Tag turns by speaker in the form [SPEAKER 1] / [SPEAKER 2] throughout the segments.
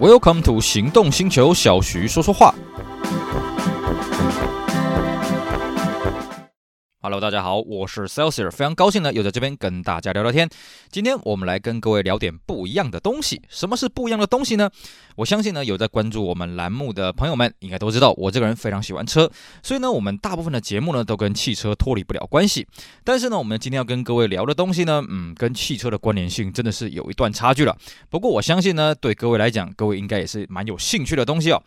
[SPEAKER 1] Welcome to 行动星球，小徐说说话。Hello，大家好，我是 Celsius，非常高兴呢，又在这边跟大家聊聊天。今天我们来跟各位聊点不一样的东西。什么是不一样的东西呢？我相信呢，有在关注我们栏目的朋友们，应该都知道，我这个人非常喜欢车，所以呢，我们大部分的节目呢，都跟汽车脱离不了关系。但是呢，我们今天要跟各位聊的东西呢，嗯，跟汽车的关联性真的是有一段差距了。不过我相信呢，对各位来讲，各位应该也是蛮有兴趣的东西哦。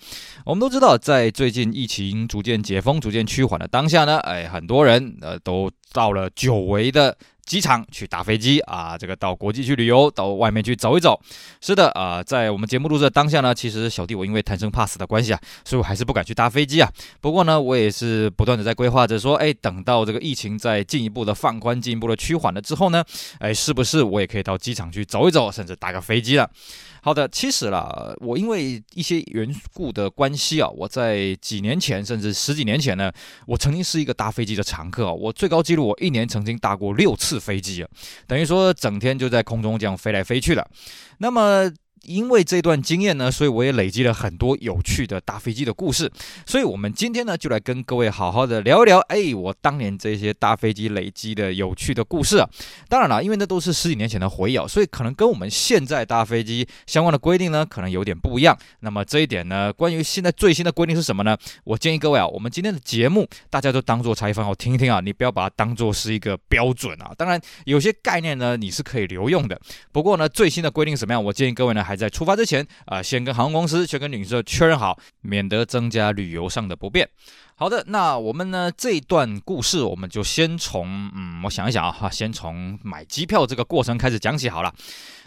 [SPEAKER 1] 我们都知道，在最近疫情逐渐解封、逐渐趋缓的当下呢，哎，很多人。都到了久违的机场去搭飞机啊，这个到国际去旅游，到外面去走一走。是的啊，在我们节目录制的当下呢，其实小弟我因为贪生怕死的关系啊，所以我还是不敢去搭飞机啊。不过呢，我也是不断的在规划着说，哎，等到这个疫情再进一步的放宽、进一步的趋缓了之后呢，哎，是不是我也可以到机场去走一走，甚至搭个飞机了？好的，其实啦，我因为一些缘故的关系啊，我在几年前甚至十几年前呢，我曾经是一个搭飞机的常客啊。我最高纪录，我一年曾经搭过六次飞机啊，等于说整天就在空中这样飞来飞去的。那么。因为这段经验呢，所以我也累积了很多有趣的搭飞机的故事。所以，我们今天呢，就来跟各位好好的聊一聊。哎，我当年这些搭飞机累积的有趣的故事啊。当然了，因为那都是十几年前的回忆啊，所以可能跟我们现在搭飞机相关的规定呢，可能有点不一样。那么这一点呢，关于现在最新的规定是什么呢？我建议各位啊，我们今天的节目大家都当做采访，我听一听啊，你不要把它当做是一个标准啊。当然，有些概念呢，你是可以留用的。不过呢，最新的规定什么样？我建议各位呢。还在出发之前啊、先跟航空公司、先跟旅行社确认好，免得增加旅游上的不便。好的，那我们呢，这一段故事，我们就先从嗯，我想一想啊，哈，先从买机票这个过程开始讲起好了。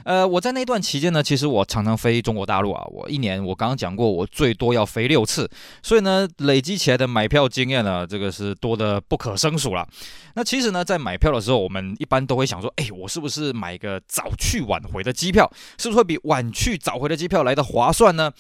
[SPEAKER 1] 呃，我在那段期间呢，其实我常常飞中国大陆啊，我一年我刚刚讲过，我最多要飞六次，所以呢，累积起来的买票经验呢，这个是多得不可胜数了。那其实呢，在买票的时候，我们一般都会想说，哎，我是不是买个早去晚回的机票，是不是会比晚去早回的机票来的划算呢？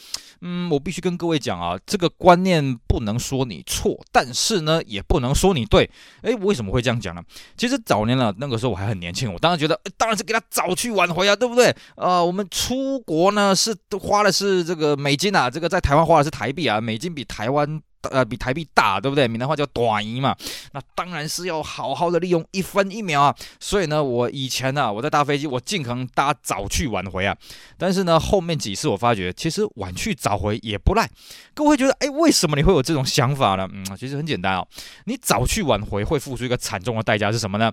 [SPEAKER 1] 嗯，我必须跟各位讲啊，这个观念不能说你错。但是呢，也不能说你对。诶，为什么会这样讲呢？其实早年了，那个时候我还很年轻，我当然觉得，当然是给他早去晚回啊，对不对？呃，我们出国呢是花的是这个美金啊，这个在台湾花的是台币啊，美金比台湾。呃，比台币大，对不对？闽南话叫短移嘛。那当然是要好好的利用一分一秒啊。所以呢，我以前呢、我在搭飞机，我尽可能搭早去晚回啊。但是呢，后面几次我发觉，其实晚去早回也不赖。各位觉得，哎，为什么你会有这种想法呢？嗯，其实很简单哦。你早去晚回会付出一个惨重的代价是什么呢？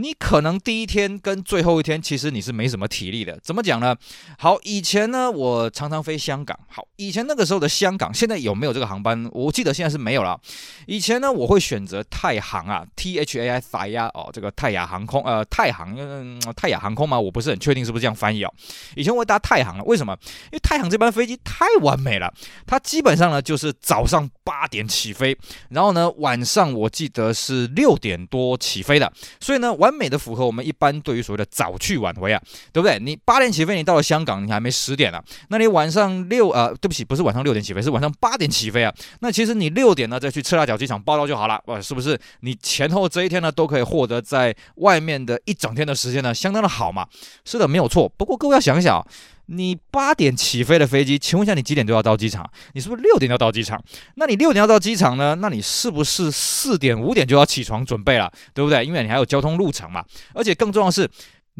[SPEAKER 1] 你可能第一天跟最后一天，其实你是没什么体力的。怎么讲呢？好，以前呢，我常常飞香港。好，以前那个时候的香港，现在有没有这个航班？我记得现在是没有了。以前呢，我会选择太航啊，T H A I 法亚哦，这个泰亚航空，呃，太航，嗯，泰亚航空吗？我不是很确定是不是这样翻译哦。以前我会搭太航了，为什么？因为太航这班飞机太完美了，它基本上呢就是早上八点起飞，然后呢晚上我记得是六点多起飞的，所以呢晚。完美的符合我们一般对于所谓的早去晚回啊，对不对？你八点起飞，你到了香港，你还没十点呢、啊。那你晚上六呃，对不起，不是晚上六点起飞，是晚上八点起飞啊。那其实你六点呢再去赤腊角机场报道就好了，哇，是不是？你前后这一天呢都可以获得在外面的一整天的时间呢，相当的好嘛。是的，没有错。不过各位要想一想。你八点起飞的飞机，请问一下，你几点就要到机场？你是不是六点要到机场？那你六点要到机场呢？那你是不是四点五点就要起床准备了，对不对？因为你还有交通路程嘛，而且更重要的是。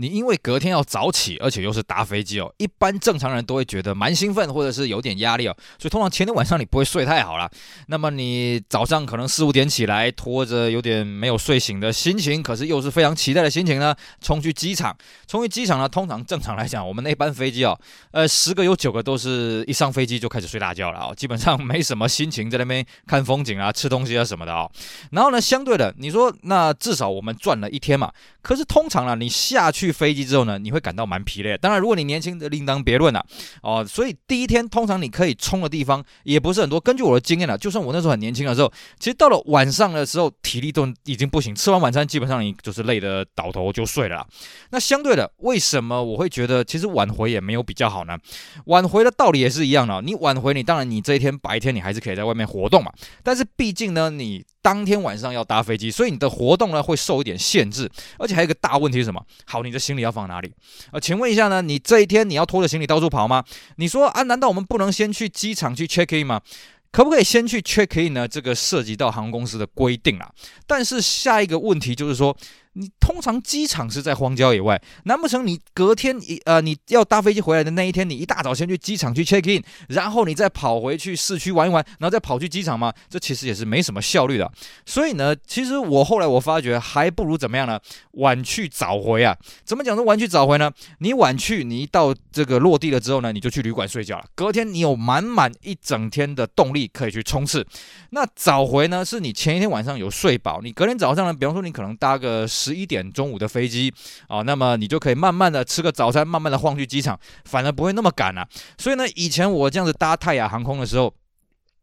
[SPEAKER 1] 你因为隔天要早起，而且又是搭飞机哦，一般正常人都会觉得蛮兴奋，或者是有点压力哦，所以通常前天晚上你不会睡太好了。那么你早上可能四五点起来，拖着有点没有睡醒的心情，可是又是非常期待的心情呢，冲去机场。冲去机场呢，通常正常来讲，我们那班飞机哦，呃，十个有九个都是一上飞机就开始睡大觉了哦，基本上没什么心情在那边看风景啊、吃东西啊什么的哦。然后呢，相对的，你说那至少我们赚了一天嘛，可是通常啊，你下去。飞机之后呢，你会感到蛮疲累。当然，如果你年轻的，另当别论了哦。所以第一天通常你可以冲的地方也不是很多。根据我的经验呢，就算我那时候很年轻的时候，其实到了晚上的时候，体力都已经不行。吃完晚餐，基本上你就是累得倒头就睡了。那相对的，为什么我会觉得其实晚回也没有比较好呢？晚回的道理也是一样的。你晚回，你当然你这一天白天你还是可以在外面活动嘛。但是毕竟呢，你当天晚上要搭飞机，所以你的活动呢会受一点限制，而且还有一个大问题是什么？好，你的行李要放哪里？呃，请问一下呢，你这一天你要拖着行李到处跑吗？你说啊，难道我们不能先去机场去 check in 吗？可不可以先去 check in 呢？这个涉及到航空公司的规定啊。但是下一个问题就是说。你通常机场是在荒郊野外，难不成你隔天一呃你要搭飞机回来的那一天，你一大早先去机场去 check in，然后你再跑回去市区玩一玩，然后再跑去机场吗？这其实也是没什么效率的。所以呢，其实我后来我发觉还不如怎么样呢？晚去早回啊。怎么讲呢？晚去早回呢？你晚去，你一到这个落地了之后呢，你就去旅馆睡觉了。隔天你有满满一整天的动力可以去冲刺。那早回呢，是你前一天晚上有睡饱，你隔天早上呢，比方说你可能搭个。十十一点中午的飞机啊，那么你就可以慢慢的吃个早餐，慢慢的晃去机场，反而不会那么赶了啊。所以呢，以前我这样子搭泰雅航空的时候。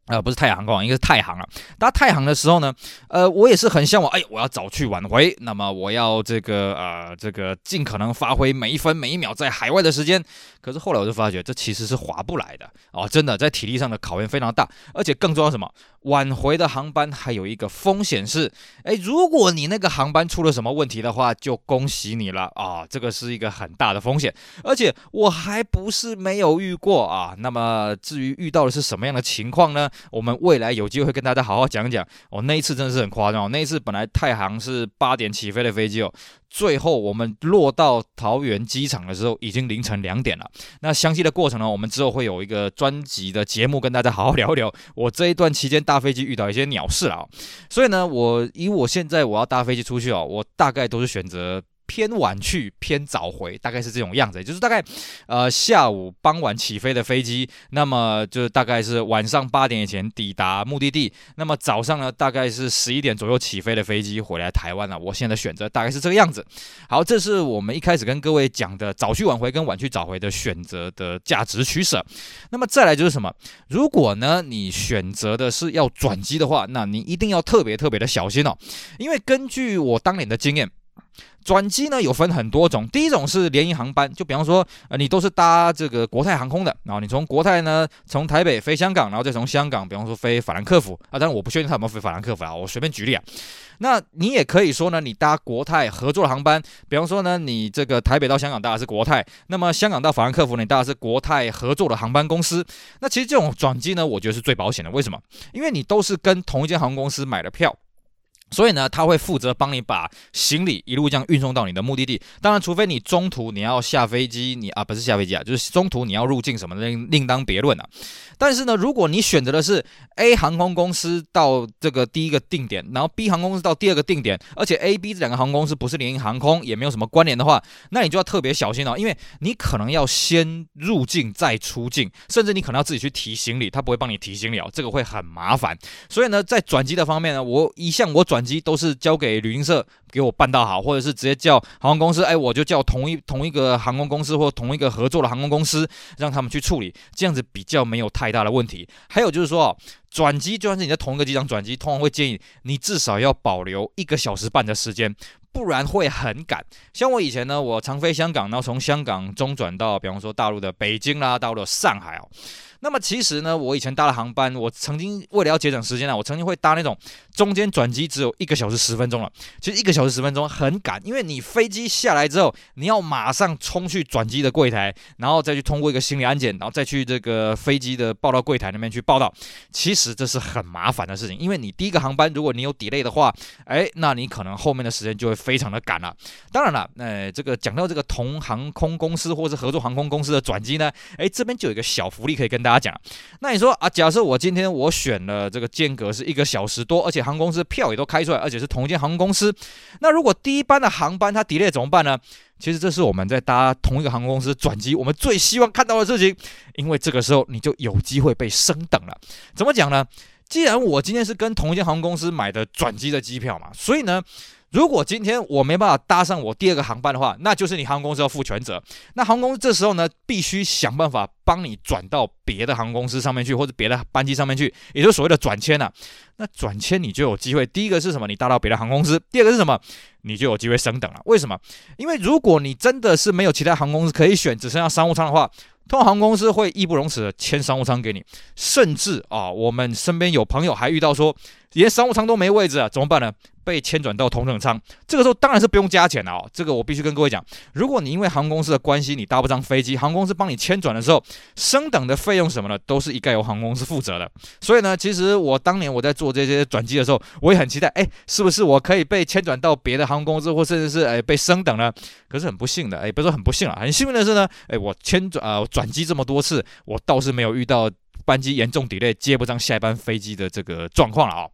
[SPEAKER 1] 呃，不是泰雅航空，应该是泰航啊。搭泰航的时候呢，呃，我也是很向往，哎，我要早去晚回，那么我要这个呃，这个尽可能发挥每一分每一秒在海外的时间。可是后来我就发觉，这其实是划不来的哦，真的在体力上的考验非常大，而且更重要什么？挽回的航班还有一个风险是，哎，如果你那个航班出了什么问题的话，就恭喜你了啊，这个是一个很大的风险。而且我还不是没有遇过啊，那么至于遇到的是什么样的情况呢？我们未来有机会跟大家好好讲讲。哦，那一次真的是很夸张。那一次本来太行是八点起飞的飞机哦，最后我们落到桃园机场的时候已经凌晨两点了。那详细的过程呢，我们之后会有一个专辑的节目跟大家好好聊一聊。我这一段期间搭飞机遇到一些鸟事啊，所以呢，我以我现在我要搭飞机出去哦，我大概都是选择。偏晚去，偏早回，大概是这种样子，就是大概，呃，下午傍晚起飞的飞机，那么就是大概是晚上八点以前抵达目的地，那么早上呢，大概是十一点左右起飞的飞机回来台湾了。我现在的选择大概是这个样子。好，这是我们一开始跟各位讲的早去晚回跟晚去早回的选择的价值取舍。那么再来就是什么？如果呢，你选择的是要转机的话，那你一定要特别特别的小心哦，因为根据我当年的经验。转机呢有分很多种，第一种是联营航班，就比方说，呃，你都是搭这个国泰航空的，然后你从国泰呢从台北飞香港，然后再从香港，比方说飞法兰克福啊，当然我不确定他有没有飞法兰克福啊，我随便举例啊。那你也可以说呢，你搭国泰合作的航班，比方说呢，你这个台北到香港搭的是国泰，那么香港到法兰克福你搭的是国泰合作的航班公司。那其实这种转机呢，我觉得是最保险的，为什么？因为你都是跟同一间航空公司买的票。所以呢，他会负责帮你把行李一路这样运送到你的目的地。当然，除非你中途你要下飞机，你啊不是下飞机啊，就是中途你要入境什么的，另另当别论啊。但是呢，如果你选择的是 A 航空公司到这个第一个定点，然后 B 航空公司到第二个定点，而且 A、B 这两个航空公司不是联营航空，也没有什么关联的话，那你就要特别小心哦，因为你可能要先入境再出境，甚至你可能要自己去提行李，他不会帮你提行李哦，这个会很麻烦。所以呢，在转机的方面呢，我一向我转。转机都是交给旅行社给我办到好，或者是直接叫航空公司，哎，我就叫同一同一个航空公司或同一个合作的航空公司，让他们去处理，这样子比较没有太大的问题。还有就是说哦，转机就算是你在同一个机场转机，通常会建议你至少要保留一个小时半的时间，不然会很赶。像我以前呢，我常飞香港，然后从香港中转到，比方说大陆的北京啦，到了上海哦。那么其实呢，我以前搭的航班，我曾经为了要节省时间呢，我曾经会搭那种中间转机只有一个小时十分钟了。其实一个小时十分钟很赶，因为你飞机下来之后，你要马上冲去转机的柜台，然后再去通过一个行李安检，然后再去这个飞机的报到柜台那边去报到。其实这是很麻烦的事情，因为你第一个航班如果你有 delay 的话，哎，那你可能后面的时间就会非常的赶了。当然了，呃，这个讲到这个同航空公司或是合作航空公司的转机呢，哎，这边就有一个小福利可以跟大家讲，那你说啊，假设我今天我选了这个间隔是一个小时多，而且航空公司票也都开出来，而且是同一间航空公司，那如果第一班的航班它 delay 怎么办呢？其实这是我们在搭同一个航空公司转机，我们最希望看到的事情，因为这个时候你就有机会被升等了。怎么讲呢？既然我今天是跟同一间航空公司买的转机的机票嘛，所以呢。如果今天我没办法搭上我第二个航班的话，那就是你航空公司要负全责。那航空公司这时候呢，必须想办法帮你转到别的航空公司上面去，或者别的班机上面去，也就是所谓的转签呐。那转签你就有机会，第一个是什么？你搭到别的航空公司。第二个是什么？你就有机会升等了。为什么？因为如果你真的是没有其他航空公司可以选，只剩下商务舱的话，通常航空公司会义不容辞的签商务舱给你。甚至啊，我们身边有朋友还遇到说，连商务舱都没位置啊，怎么办呢？被迁转到头等舱，这个时候当然是不用加钱了哦。这个我必须跟各位讲，如果你因为航空公司的关系你搭不上飞机，航空公司帮你迁转的时候，升等的费用什么的都是一概由航空公司负责的。所以呢，其实我当年我在做这些转机的时候，我也很期待，哎，是不是我可以被迁转到别的航空公司，或甚至是哎被升等呢？可是很不幸的，哎，不是说很不幸啊，很幸运的是呢，哎，我迁转呃转机这么多次，我倒是没有遇到班机严重 delay 接不上下一班飞机的这个状况了啊。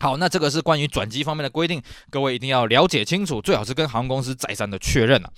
[SPEAKER 1] 好，那这个是关于转机方面的规定，各位一定要了解清楚，最好是跟航空公司再三的确认了。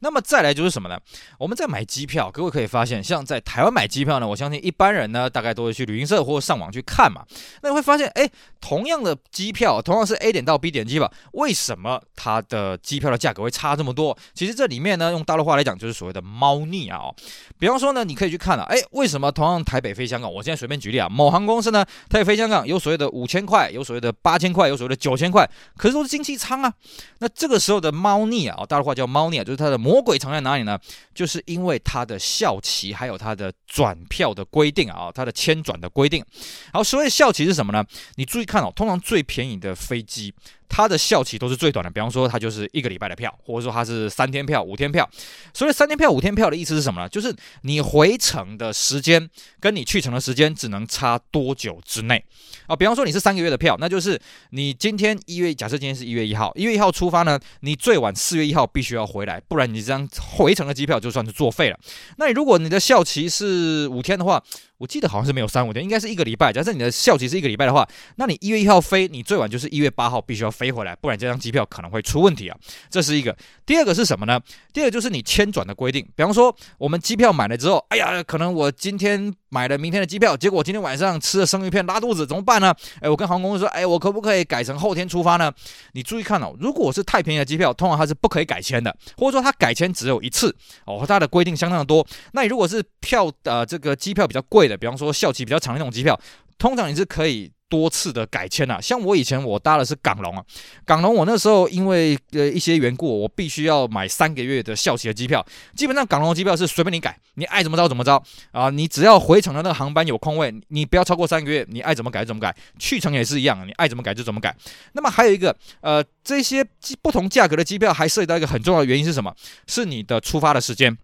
[SPEAKER 1] 那么再来就是什么呢？我们在买机票，各位可以发现，像在台湾买机票呢，我相信一般人呢，大概都会去旅行社或上网去看嘛。那你会发现，哎，同样的机票，同样是 A 点到 B 点机票，为什么它的机票的价格会差这么多？其实这里面呢，用大陆话来讲，就是所谓的猫腻啊。哦，比方说呢，你可以去看了，哎，为什么同样台北飞香港？我现在随便举例啊，某航空公司呢，它也飞香港有所谓的五千块，有所谓的。八千块有所谓的九千块，可是都是经济舱啊。那这个时候的猫腻啊，大陆话叫猫腻啊，就是它的魔鬼藏在哪里呢？就是因为它的校期还有它的转票的规定啊，它的签转的规定。好，所谓校期是什么呢？你注意看哦，通常最便宜的飞机。它的效期都是最短的，比方说它就是一个礼拜的票，或者说它是三天票、五天票。所以三天票、五天票的意思是什么呢？就是你回程的时间跟你去程的时间只能差多久之内啊？比方说你是三个月的票，那就是你今天一月，假设今天是一月一号，一月一号出发呢，你最晚四月一号必须要回来，不然你这张回程的机票就算是作废了。那如果你的效期是五天的话，我记得好像是没有三五天，应该是一个礼拜。假设你的效期是一个礼拜的话，那你一月一号飞，你最晚就是一月八号必须要飞回来，不然这张机票可能会出问题啊。这是一个。第二个是什么呢？第二个就是你迁转的规定。比方说，我们机票买了之后，哎呀，可能我今天买了明天的机票，结果我今天晚上吃了生鱼片拉肚子，怎么办呢？哎，我跟航空公司说，哎，我可不可以改成后天出发呢？你注意看哦，如果是太便宜的机票，通常它是不可以改签的，或者说它改签只有一次哦，它的规定相当的多。那你如果是票呃这个机票比较贵的，比方说效期比较长的那种机票，通常你是可以多次的改签啊。像我以前我搭的是港龙啊，港龙我那时候因为呃一些缘故，我必须要买三个月的校期的机票。基本上港龙的机票是随便你改，你爱怎么着怎么着啊。你只要回程的那个航班有空位，你不要超过三个月，你爱怎么改怎么改。去程也是一样，你爱怎么改就怎么改。那么还有一个呃这些不同价格的机票还涉及到一个很重要的原因是什么？是你的出发的时间。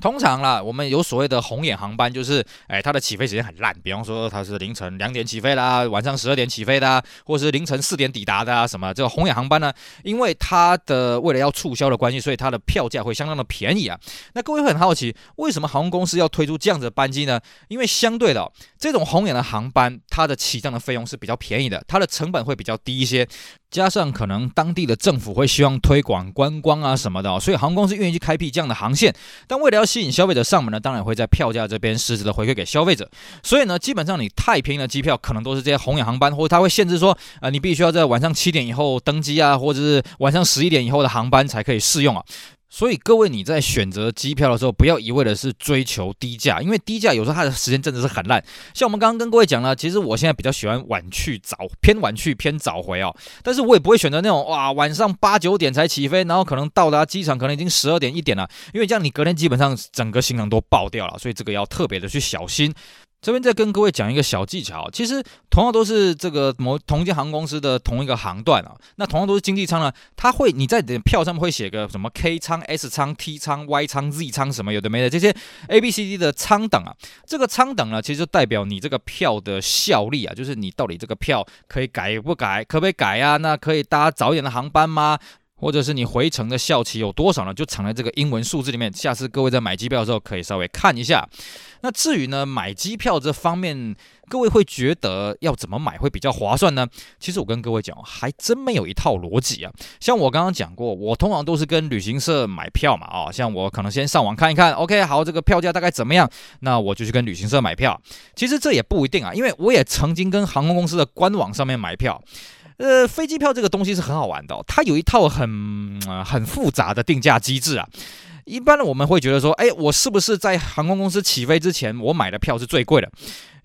[SPEAKER 1] 通常啦，我们有所谓的红眼航班，就是，哎，它的起飞时间很烂，比方说它是凌晨两点起飞啦，晚上十二点起飞的啊，或是凌晨四点抵达的啊，什么这个红眼航班呢？因为它的为了要促销的关系，所以它的票价会相当的便宜啊。那各位会很好奇，为什么航空公司要推出这样子的班机呢？因为相对的，这种红眼的航班，它的起降的费用是比较便宜的，它的成本会比较低一些。加上可能当地的政府会希望推广观光啊什么的，所以航空公司愿意去开辟这样的航线。但为了要吸引消费者上门呢，当然会在票价这边实质的回馈给消费者。所以呢，基本上你太便宜的机票，可能都是这些红眼航班，或者它会限制说，啊，你必须要在晚上七点以后登机啊，或者是晚上十一点以后的航班才可以试用啊。所以各位，你在选择机票的时候，不要一味的是追求低价，因为低价有时候它的时间真的是很烂。像我们刚刚跟各位讲了，其实我现在比较喜欢晚去早偏晚去偏早回哦，但是我也不会选择那种哇晚上八九点才起飞，然后可能到达机场可能已经十二点一点了，因为这样你隔天基本上整个行程都爆掉了，所以这个要特别的去小心。这边再跟各位讲一个小技巧，其实同样都是这个某同一间航空公司的同一个航段啊，那同样都是经济舱呢，它会你在你的票上面会写个什么 K 舱、S 舱、T 舱、Y 舱、Z 舱什么有的没的这些 A、B、C、D 的舱等啊，这个舱等呢，其实就代表你这个票的效力啊，就是你到底这个票可以改不改，可不可以改啊？那可以搭早一点的航班吗？或者是你回程的效期有多少呢？就藏在这个英文数字里面。下次各位在买机票的时候可以稍微看一下。那至于呢，买机票这方面，各位会觉得要怎么买会比较划算呢？其实我跟各位讲，还真没有一套逻辑啊。像我刚刚讲过，我通常都是跟旅行社买票嘛，啊，像我可能先上网看一看，OK，好，这个票价大概怎么样，那我就去跟旅行社买票。其实这也不一定啊，因为我也曾经跟航空公司的官网上面买票。呃，飞机票这个东西是很好玩的，它有一套很很复杂的定价机制啊。一般，我们会觉得说，哎，我是不是在航空公司起飞之前，我买的票是最贵的？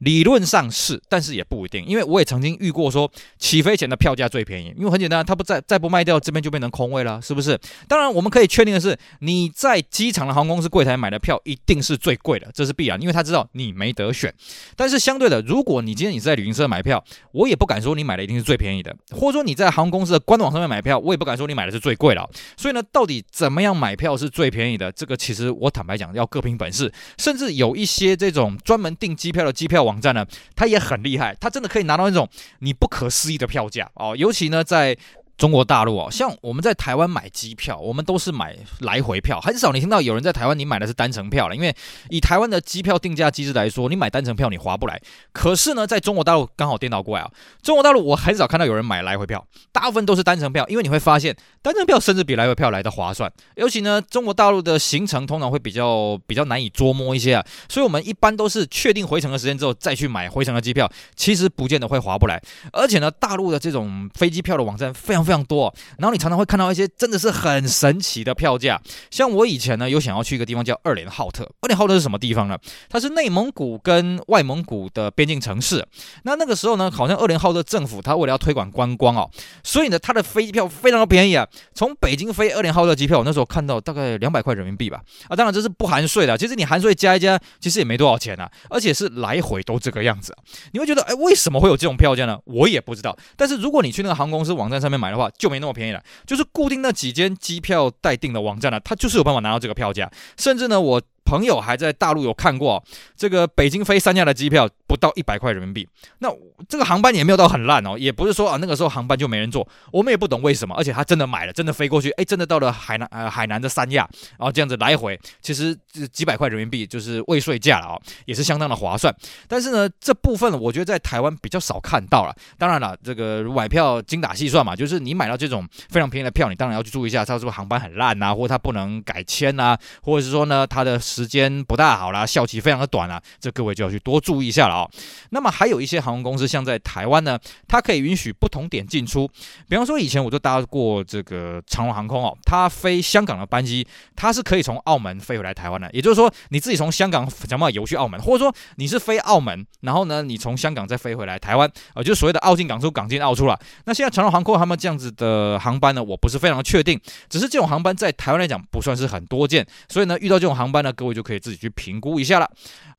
[SPEAKER 1] 理论上是，但是也不一定，因为我也曾经遇过说起飞前的票价最便宜，因为很简单，它不再再不卖掉，这边就变成空位了，是不是？当然，我们可以确定的是，你在机场的航空公司柜台买的票一定是最贵的，这是必然，因为他知道你没得选。但是相对的，如果你今天你是在旅行社买票，我也不敢说你买的一定是最便宜的，或者说你在航空公司的官网上面买票，我也不敢说你买的是最贵的。所以呢，到底怎么样买票是最便宜的？这个其实我坦白讲，要各凭本事。甚至有一些这种专门订机票的机票网网站呢，它也很厉害，它真的可以拿到那种你不可思议的票价哦。尤其呢，在中国大陆哦，像我们在台湾买机票，我们都是买来回票，很少你听到有人在台湾你买的是单程票了。因为以台湾的机票定价机制来说，你买单程票你划不来。可是呢，在中国大陆刚好颠倒过来啊，中国大陆我很少看到有人买来回票，大部分都是单程票，因为你会发现单程票甚至比来回票来的划算。尤其呢，中国大陆的行程通常会比较比较难以捉摸一些啊，所以我们一般都是确定回程的时间之后再去买回程的机票，其实不见得会划不来。而且呢，大陆的这种飞机票的网站非常非常多，然后你常常会看到一些真的是很神奇的票价。像我以前呢，有想要去一个地方叫二连浩特。二连浩特是什么地方呢？它是内蒙古跟外蒙古的边境城市。那那个时候呢，好像二连浩特政府他为了要推广观光哦，所以呢，它的飞机票非常的便宜啊。从北京飞二连浩特机票，我那时候看到大概两百块人民币吧。啊，当然这是不含税的。其实你含税加一加，其实也没多少钱啊。而且是来回都这个样子。你会觉得，哎，为什么会有这种票价呢？我也不知道。但是如果你去那个航空公司网站上面买的话，就没那么便宜了。就是固定那几间机票待定的网站呢，它就是有办法拿到这个票价。甚至呢，我。朋友还在大陆有看过这个北京飞三亚的机票，不到一百块人民币。那这个航班也没有到很烂哦，也不是说啊那个时候航班就没人坐，我们也不懂为什么。而且他真的买了，真的飞过去，哎，真的到了海南呃海南的三亚，然后这样子来回，其实几百块人民币就是未税价了啊，也是相当的划算。但是呢，这部分我觉得在台湾比较少看到了。当然了，这个买票精打细算嘛，就是你买到这种非常便宜的票，你当然要去注意一下，它是不是航班很烂呐，或者它不能改签呐，或者是说呢它的。时间不大好啦，效期非常的短啊，这各位就要去多注意一下了、哦。那么还有一些航空公司，像在台湾呢，它可以允许不同点进出。比方说以前我就搭过这个长荣航空哦，它飞香港的班机，它是可以从澳门飞回来台湾的。也就是说，你自己从香港想办法游去澳门，或者说你是飞澳门，然后呢，你从香港再飞回来台湾，啊，就所谓的澳进港出，港进澳出了。那现在长荣航空他们这样子的航班呢，我不是非常的确定，只是这种航班在台湾来讲不算是很多见，所以呢，遇到这种航班呢。各位就可以自己去评估一下了。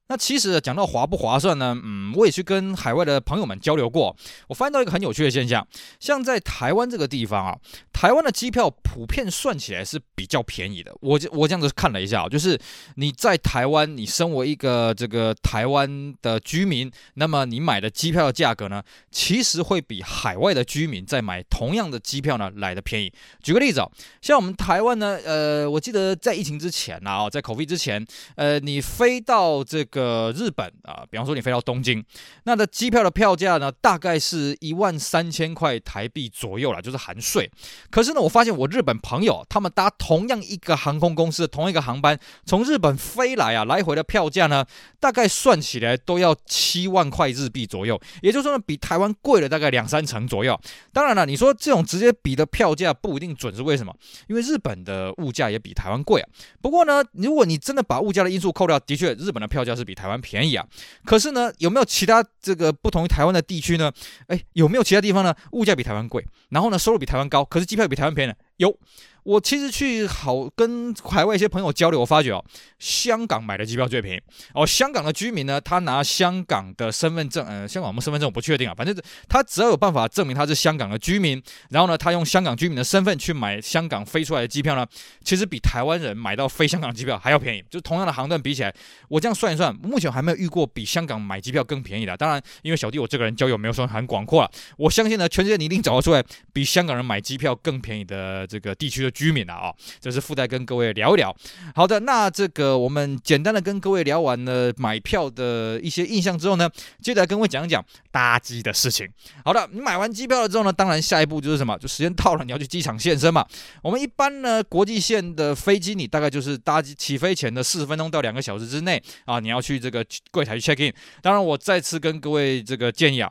[SPEAKER 1] 那其实讲到划不划算呢？嗯，我也去跟海外的朋友们交流过，我发现到一个很有趣的现象，像在台湾这个地方啊，台湾的机票普遍算起来是比较便宜的。我我这样子看了一下，就是你在台湾，你身为一个这个台湾的居民，那么你买的机票的价格呢，其实会比海外的居民在买同样的机票呢来得便宜。举个例子啊，像我们台湾呢，呃，我记得在疫情之前啊，在 COVID 之前，呃，你飞到这个。个日本啊，比方说你飞到东京，那的机票的票价呢，大概是一万三千块台币左右啦，就是含税。可是呢，我发现我日本朋友他们搭同样一个航空公司的同一个航班，从日本飞来啊，来回的票价呢，大概算起来都要七万块日币左右，也就是说呢，比台湾贵了大概两三成左右。当然了，你说这种直接比的票价不一定准，是为什么？因为日本的物价也比台湾贵啊。不过呢，如果你真的把物价的因素扣掉，的确日本的票价是。比台湾便宜啊，可是呢，有没有其他这个不同于台湾的地区呢？哎，有没有其他地方呢？物价比台湾贵，然后呢，收入比台湾高，可是机票比台湾便宜呢？有。我其实去好跟海外一些朋友交流，我发觉哦，香港买的机票最便宜哦。香港的居民呢，他拿香港的身份证，呃，香港我们身份证我不确定啊，反正他只要有办法证明他是香港的居民，然后呢，他用香港居民的身份去买香港飞出来的机票呢，其实比台湾人买到飞香港机票还要便宜。就同样的航段比起来，我这样算一算，目前还没有遇过比香港买机票更便宜的。当然，因为小弟我这个人交友没有说很广阔了，我相信呢，全世界你一定找得出来比香港人买机票更便宜的这个地区的居民啊、哦。这是附带跟各位聊一聊。好的，那这个我们简单的跟各位聊完了买票的一些印象之后呢，接着来跟各位讲一讲搭机的事情。好的，你买完机票了之后呢，当然下一步就是什么？就时间到了，你要去机场现身嘛。我们一般呢，国际线的飞机，你大概就是搭机起飞前的四十分钟到两个小时之内啊，你要去这个柜台去 check in。当然，我再次跟各位这个建议啊。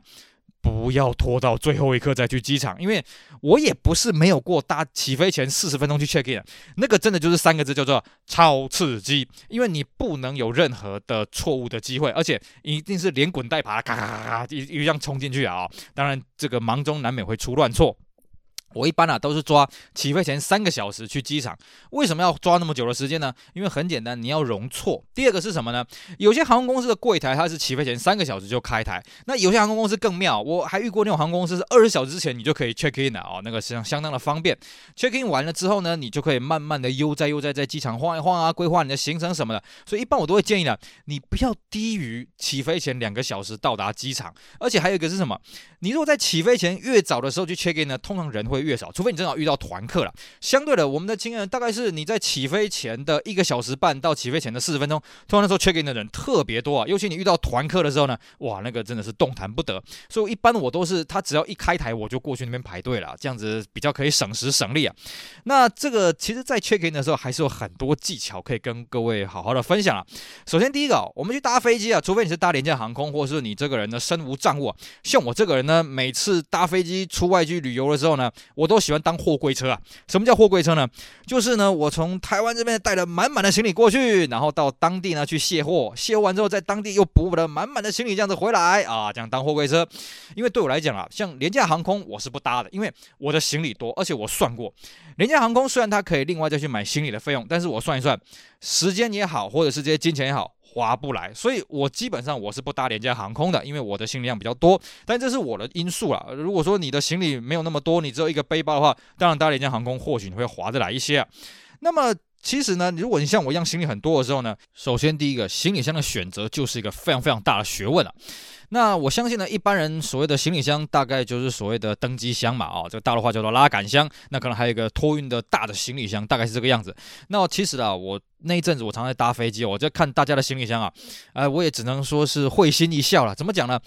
[SPEAKER 1] 不要拖到最后一刻再去机场，因为我也不是没有过搭起飞前四十分钟去 check in，那个真的就是三个字叫做超刺激，因为你不能有任何的错误的机会，而且一定是连滚带爬，咔咔咔咔一一样冲进去啊！当然，这个忙中难免会出乱错。我一般啊都是抓起飞前三个小时去机场，为什么要抓那么久的时间呢？因为很简单，你要容错。第二个是什么呢？有些航空公司的柜台它是起飞前三个小时就开台，那有些航空公司更妙，我还遇过那种航空公司是二十小时之前你就可以 check in 了哦，那个相相当的方便。check in 完了之后呢，你就可以慢慢的悠哉悠哉在机场晃一晃啊，规划你的行程什么的。所以一般我都会建议呢，你不要低于起飞前两个小时到达机场。而且还有一个是什么？你如果在起飞前越早的时候去 check in 呢，通常人会越少，除非你正好遇到团客了。相对的，我们的经验大概是你在起飞前的一个小时半到起飞前的四十分钟，通常那时候 check in 的人特别多啊。尤其你遇到团客的时候呢，哇，那个真的是动弹不得。所以一般我都是他只要一开台，我就过去那边排队了，这样子比较可以省时省力啊。那这个其实，在 check in 的时候还是有很多技巧可以跟各位好好的分享啊。首先第一个，我们去搭飞机啊，除非你是搭廉价航空，或是你这个人呢身无障物啊，像我这个人呢。每次搭飞机出外去旅游的时候呢，我都喜欢当货柜车啊。什么叫货柜车呢？就是呢，我从台湾这边带了满满的行李过去，然后到当地呢去卸货，卸完之后在当地又补了满满的行李，这样子回来啊，这样当货柜车。因为对我来讲啊，像廉价航空我是不搭的，因为我的行李多，而且我算过，廉价航空虽然它可以另外再去买行李的费用，但是我算一算，时间也好，或者是这些金钱也好。划不来，所以我基本上我是不搭廉价航空的，因为我的行李量比较多。但这是我的因素啦。如果说你的行李没有那么多，你只有一个背包的话，当然搭廉价航空或许你会划得来一些啊。那么其实呢，如果你像我一样行李很多的时候呢，首先第一个行李箱的选择就是一个非常非常大的学问啊。那我相信呢，一般人所谓的行李箱大概就是所谓的登机箱嘛，哦，这个大的话叫做拉杆箱。那可能还有一个托运的大的行李箱，大概是这个样子。那其实啊，我那一阵子我常在搭飞机，我在看大家的行李箱啊，呃，我也只能说是会心一笑了。怎么讲呢？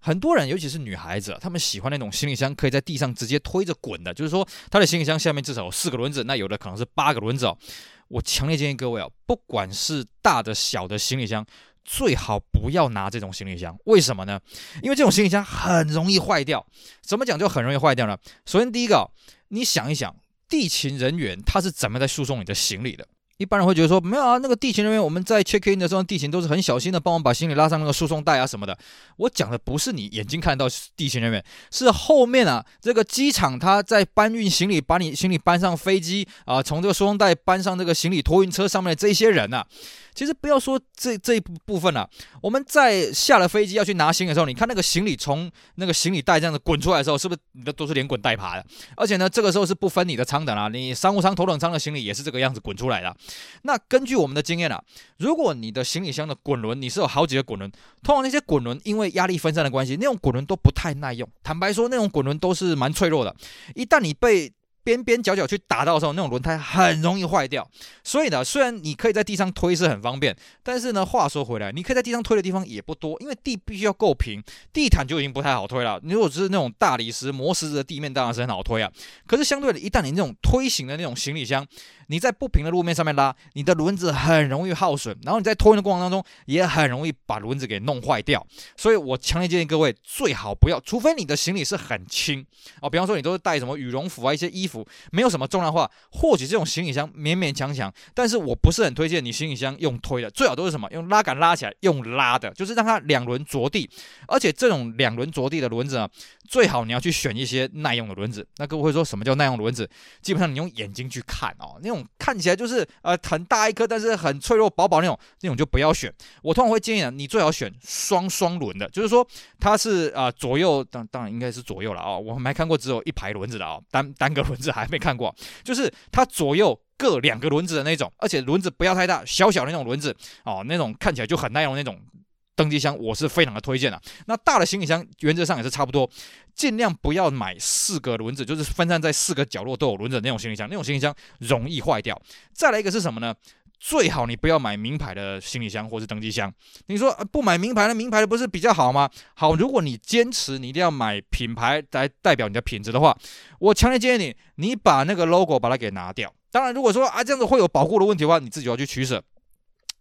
[SPEAKER 1] 很多人，尤其是女孩子，她们喜欢那种行李箱可以在地上直接推着滚的，就是说她的行李箱下面至少有四个轮子，那有的可能是八个轮子哦。我强烈建议各位啊，不管是大的小的行李箱。最好不要拿这种行李箱，为什么呢？因为这种行李箱很容易坏掉。怎么讲就很容易坏掉呢？首先第一个，你想一想，地勤人员他是怎么在输送你的行李的？一般人会觉得说，没有啊，那个地勤人员我们在 check in 的时候，地勤都是很小心的帮我把行李拉上那个输送带啊什么的。我讲的不是你眼睛看到地勤人员，是后面啊这个机场他在搬运行李，把你行李搬上飞机啊，从这个输送带搬上这个行李托运车上面的这些人、啊。其实不要说这这一部分了、啊，我们在下了飞机要去拿行李的时候，你看那个行李从那个行李袋这样子滚出来的时候，是不是你的都是连滚带爬的？而且呢，这个时候是不分你的舱等啊，你商务舱、头等舱的行李也是这个样子滚出来的。那根据我们的经验啊，如果你的行李箱的滚轮你是有好几个滚轮，通常那些滚轮因为压力分散的关系，那种滚轮都不太耐用。坦白说，那种滚轮都是蛮脆弱的，一旦你被边边角角去打到的时候，那种轮胎很容易坏掉。所以呢，虽然你可以在地上推是很方便，但是呢，话说回来，你可以在地上推的地方也不多，因为地必须要够平，地毯就已经不太好推了。你如果只是那种大理石磨石子的地面，当然是很好推啊。可是相对的，一旦你那种推行的那种行李箱，你在不平的路面上面拉，你的轮子很容易耗损，然后你在托运的过程当中也很容易把轮子给弄坏掉。所以我强烈建议各位最好不要，除非你的行李是很轻哦，比方说你都是带什么羽绒服啊、一些衣服，没有什么重量化，或许这种行李箱勉勉强强。但是我不是很推荐你行李箱用推的，最好都是什么用拉杆拉起来，用拉的，就是让它两轮着地。而且这种两轮着地的轮子啊，最好你要去选一些耐用的轮子。那各位会说什么叫耐用轮子？基本上你用眼睛去看哦，那种看起来就是呃很大一颗，但是很脆弱薄薄那种，那种就不要选。我通常会建议你最好选双双轮的，就是说它是啊、左右当当然应该是左右了啊、哦，我没看过只有一排轮子的啊、哦，单单个轮子还没看过，就是它左右。各两个轮子的那种，而且轮子不要太大，小小的那种轮子哦，那种看起来就很耐用那种登机箱，我是非常的推荐的。那大的行李箱原则上也是差不多，尽量不要买四个轮子，就是分散在四个角落都有轮子的那种行李箱，那种行李箱容易坏掉。再来一个是什么呢？最好你不要买名牌的行李箱或是登机箱。你说不买名牌的，名牌的不是比较好吗？好，如果你坚持你一定要买品牌来代表你的品质的话，我强烈建议你，你把那个 logo 把它给拿掉。当然，如果说啊这样子会有保护的问题的话，你自己要去取舍。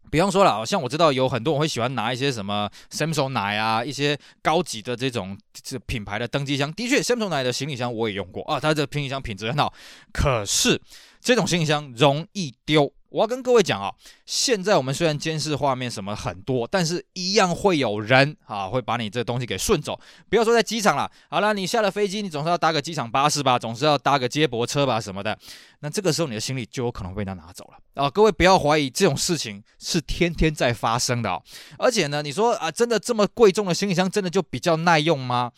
[SPEAKER 1] 比方说了，像我知道有很多人会喜欢拿一些什么 Samsonite 啊，一些高级的这种这品牌的登机箱。的确，Samsonite 的行李箱我也用过啊，它的行李箱品质很好。可是这种行李箱容易丢。我要跟各位讲啊，现在我们虽然监视画面什么很多，但是一样会有人啊，会把你这东西给顺走。不要说在机场了，好了，你下了飞机，你总是要搭个机场巴士吧，总是要搭个接驳车吧什么的。那这个时候你的行李就有可能被他拿走了啊！各位不要怀疑，这种事情是天天在发生的哦。而且呢，你说啊，真的这么贵重的行李箱，真的就比较耐用吗？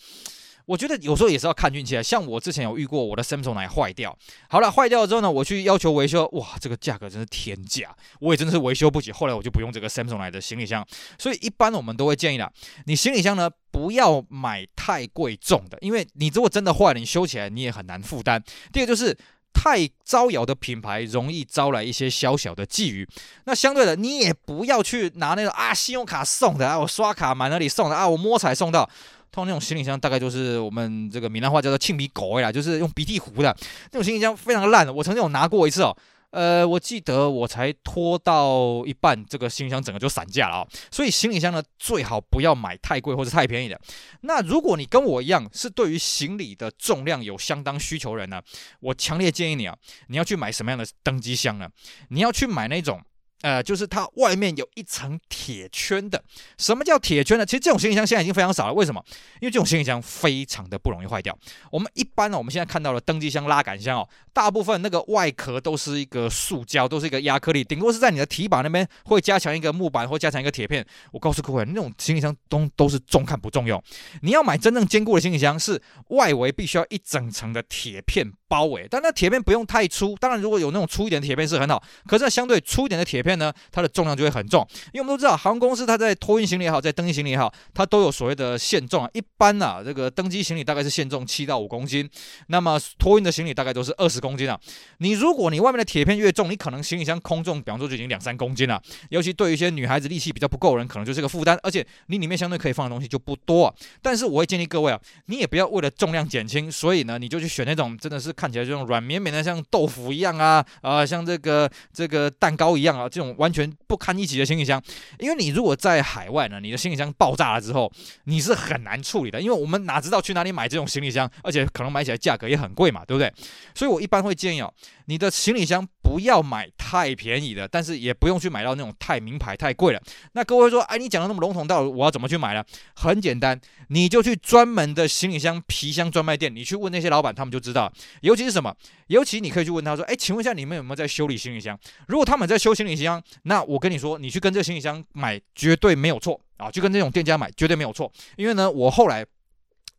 [SPEAKER 1] 我觉得有时候也是要看运气啊。像我之前有遇过我的 Samsung 来坏掉，好了，坏掉了之后呢，我去要求维修，哇，这个价格真是天价，我也真的是维修不起。后来我就不用这个 Samsung 来的行李箱。所以一般我们都会建议啦，你行李箱呢不要买太贵重的，因为你如果真的坏了，你修起来你也很难负担。第二就是太招摇的品牌，容易招来一些小小的觊觎。那相对的，你也不要去拿那个啊，信用卡送的啊，我刷卡买那里送的啊，我摸彩送到。通常那种行李箱大概就是我们这个闽南话叫做“庆鼻狗”啦，就是用鼻涕糊的那种行李箱，非常烂。我曾经有拿过一次哦，呃，我记得我才拖到一半，这个行李箱整个就散架了啊。所以行李箱呢，最好不要买太贵或者太便宜的。那如果你跟我一样是对于行李的重量有相当需求人呢，我强烈建议你啊，你要去买什么样的登机箱呢？你要去买那种。呃，就是它外面有一层铁圈的。什么叫铁圈呢？其实这种行李箱现在已经非常少了。为什么？因为这种行李箱非常的不容易坏掉。我们一般呢，我们现在看到的登机箱、拉杆箱哦，大部分那个外壳都是一个塑胶，都是一个压克力，顶多是在你的提把那边会加强一个木板或加强一个铁片。我告诉各位，那种行李箱都都是中看不中用。你要买真正坚固的行李箱，是外围必须要一整层的铁片包围，但那铁片不用太粗。当然，如果有那种粗一点的铁片是很好，可是相对粗一点的铁片呢，它的重量就会很重。因为我们都知道，航空公司它在托运行李也好，在登机行李也好，它都有所谓的限重啊。一般呢、啊，这个登机行李大概是限重七到五公斤，那么托运的行李大概都是二十公斤啊。你如果你外面的铁片越重，你可能行李箱空重，比方说就已经两三公斤了。尤其对于一些女孩子力气比较不够的人，可能就是个负担。而且你里面相对可以放的东西就不多啊。但是我会建议各位啊，你也不要为了重量减轻，所以呢，你就去选那种真的是看起来这种软绵。绵的像豆腐一样啊，啊，像这个这个蛋糕一样啊，这种完全不堪一击的行李箱。因为你如果在海外呢，你的行李箱爆炸了之后，你是很难处理的。因为我们哪知道去哪里买这种行李箱，而且可能买起来价格也很贵嘛，对不对？所以我一般会建议哦，你的行李箱不要买太便宜的，但是也不用去买到那种太名牌、太贵了。那各位说，哎，你讲的那么笼统，到底我要怎么去买呢？很简单，你就去专门的行李箱皮箱专卖店，你去问那些老板，他们就知道。尤其是什么？尤其你可以去问他说：“哎，请问一下，你们有没有在修理行李箱？如果他们在修行李箱，那我跟你说，你去跟这个行李箱买绝对没有错啊，就跟这种店家买绝对没有错。因为呢，我后来。”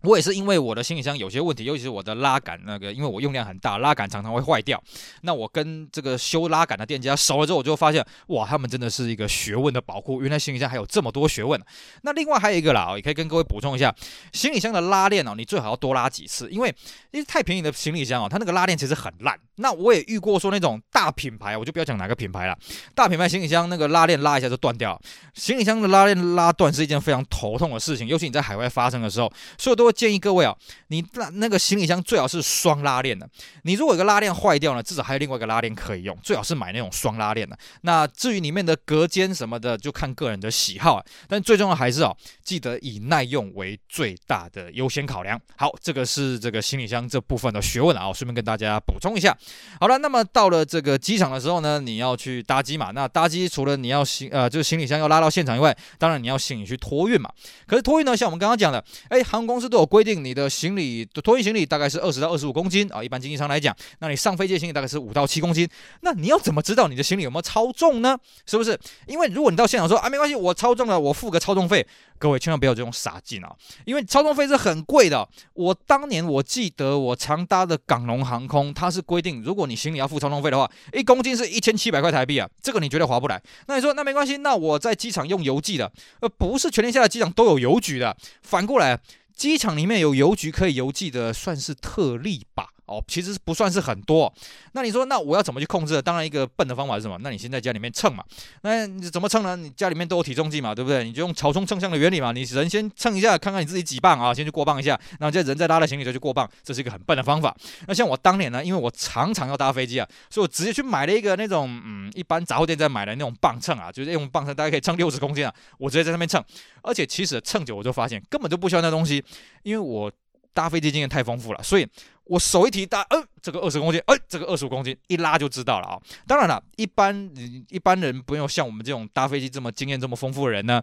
[SPEAKER 1] 我也是因为我的行李箱有些问题，尤其是我的拉杆那个，因为我用量很大，拉杆常常会坏掉。那我跟这个修拉杆的店家熟了之后，我就发现，哇，他们真的是一个学问的宝库。原来行李箱还有这么多学问。那另外还有一个啦，也可以跟各位补充一下，行李箱的拉链哦，你最好要多拉几次，因为因为太便宜的行李箱哦，它那个拉链其实很烂。那我也遇过说那种大品牌，我就不要讲哪个品牌了，大品牌行李箱那个拉链拉一下就断掉。行李箱的拉链拉断是一件非常头痛的事情，尤其你在海外发生的时候，所以我都会建议各位啊，你那那个行李箱最好是双拉链的。你如果有个拉链坏掉了，至少还有另外一个拉链可以用，最好是买那种双拉链的。那至于里面的隔间什么的，就看个人的喜好啊。但最重要还是哦，记得以耐用为最大的优先考量。好，这个是这个行李箱这部分的学问啊，顺便跟大家补充一下。好了，那么到了这个机场的时候呢，你要去搭机嘛。那搭机除了你要行呃，就是行李箱要拉到现场以外，当然你要行李去托运嘛。可是托运呢，像我们刚刚讲的，哎，航空公司都有规定，你的行李托运行李大概是二十到二十五公斤啊。一般经济舱来讲，那你上飞机行李大概是五到七公斤。那你要怎么知道你的行李有没有超重呢？是不是？因为如果你到现场说啊，没关系，我超重了，我付个超重费。各位千万不要这种傻劲啊！因为超重费是很贵的。我当年我记得我常搭的港龙航空，它是规定，如果你行李要付超重费的话，一公斤是一千七百块台币啊，这个你绝对划不来。那你说那没关系，那我在机场用邮寄的，呃，不是全天下的机场都有邮局的。反过来，机场里面有邮局可以邮寄的，算是特例吧。哦，其实不算是很多。那你说，那我要怎么去控制？当然，一个笨的方法是什么？那你先在家里面称嘛。那你怎么称呢？你家里面都有体重计嘛，对不对？你就用超充称象的原理嘛。你人先称一下，看看你自己几磅啊，先去过磅一下。然后这人再拉了行李就去过磅，这是一个很笨的方法。那像我当年呢，因为我常常要搭飞机啊，所以我直接去买了一个那种嗯，一般杂货店在买的那种磅秤啊，就是用磅秤大概可以称六十公斤啊，我直接在上面称。而且其实称久我就发现根本就不需要那东西，因为我搭飞机经验太丰富了，所以我手一提搭，嗯、呃，这个二十公斤，哎、呃，这个二十五公斤，一拉就知道了啊。当然了，一般一般人不用像我们这种搭飞机这么经验这么丰富的人呢，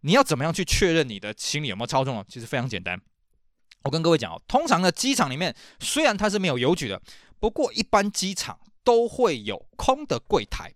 [SPEAKER 1] 你要怎么样去确认你的行李有没有超重呢？其实非常简单，我跟各位讲哦，通常的机场里面虽然它是没有邮局的，不过一般机场都会有空的柜台。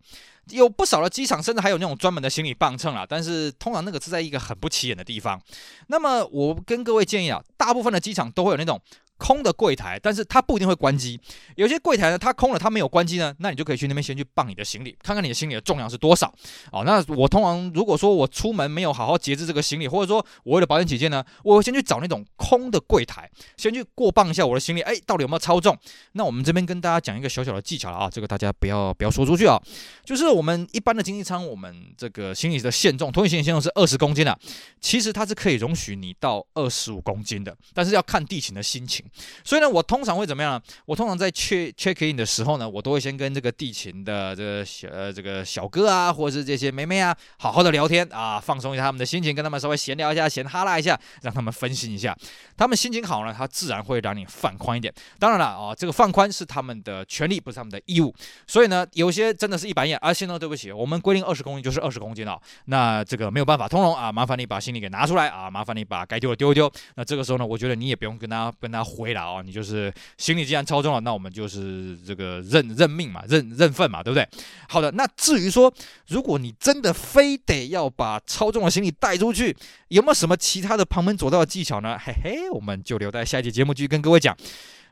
[SPEAKER 1] 有不少的机场甚至还有那种专门的行李磅秤啦，但是通常那个是在一个很不起眼的地方。那么我跟各位建议啊，大部分的机场都会有那种。空的柜台，但是它不一定会关机。有些柜台呢，它空了，它没有关机呢，那你就可以去那边先去磅你的行李，看看你的行李的重量是多少。哦，那我通常如果说我出门没有好好节制这个行李，或者说我为了保险起见呢，我会先去找那种空的柜台，先去过磅一下我的行李，哎，到底有没有超重？那我们这边跟大家讲一个小小的技巧了啊，这个大家不要不要说出去啊，就是我们一般的经济舱，我们这个行李的限重，托运行李限重是二十公斤的，其实它是可以容许你到二十五公斤的，但是要看地勤的心情。所以呢，我通常会怎么样呢？我通常在 check check in 的时候呢，我都会先跟这个地勤的这个小呃这个小哥啊，或者是这些妹妹啊，好好的聊天啊，放松一下他们的心情，跟他们稍微闲聊一下，闲哈拉一下，让他们分心一下。他们心情好呢，他自然会让你放宽一点。当然了啊，这个放宽是他们的权利，不是他们的义务。所以呢，有些真的是一板一眼啊，先生对不起，我们规定二十公斤就是二十公斤了，那这个没有办法通融啊，麻烦你把行李给拿出来啊，麻烦你把该丢的丢一丢。那这个时候呢，我觉得你也不用跟他跟他回了哦。你就是行李既然超重了，那我们就是这个认认命嘛，认认份嘛，对不对？好的，那至于说，如果你真的非得要把超重的行李带出去，有没有什么其他的旁门左道的技巧呢？嘿嘿，我们就留在下一节节目继续跟各位讲。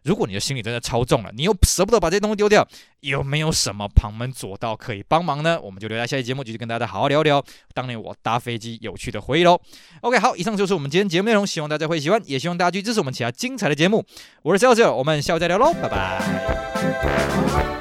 [SPEAKER 1] 如果你的行李真的超重了，你又舍不得把这些东西丢掉，有没有什么旁门左道可以帮忙呢？我们就留在下期节目继续跟大家好好聊聊当年我搭飞机有趣的回忆喽。OK，好，以上就是我们今天节目内容，希望大家会喜欢，也希望大家去支持我们其他精彩的节目。我是小九我们下期再聊喽，拜拜。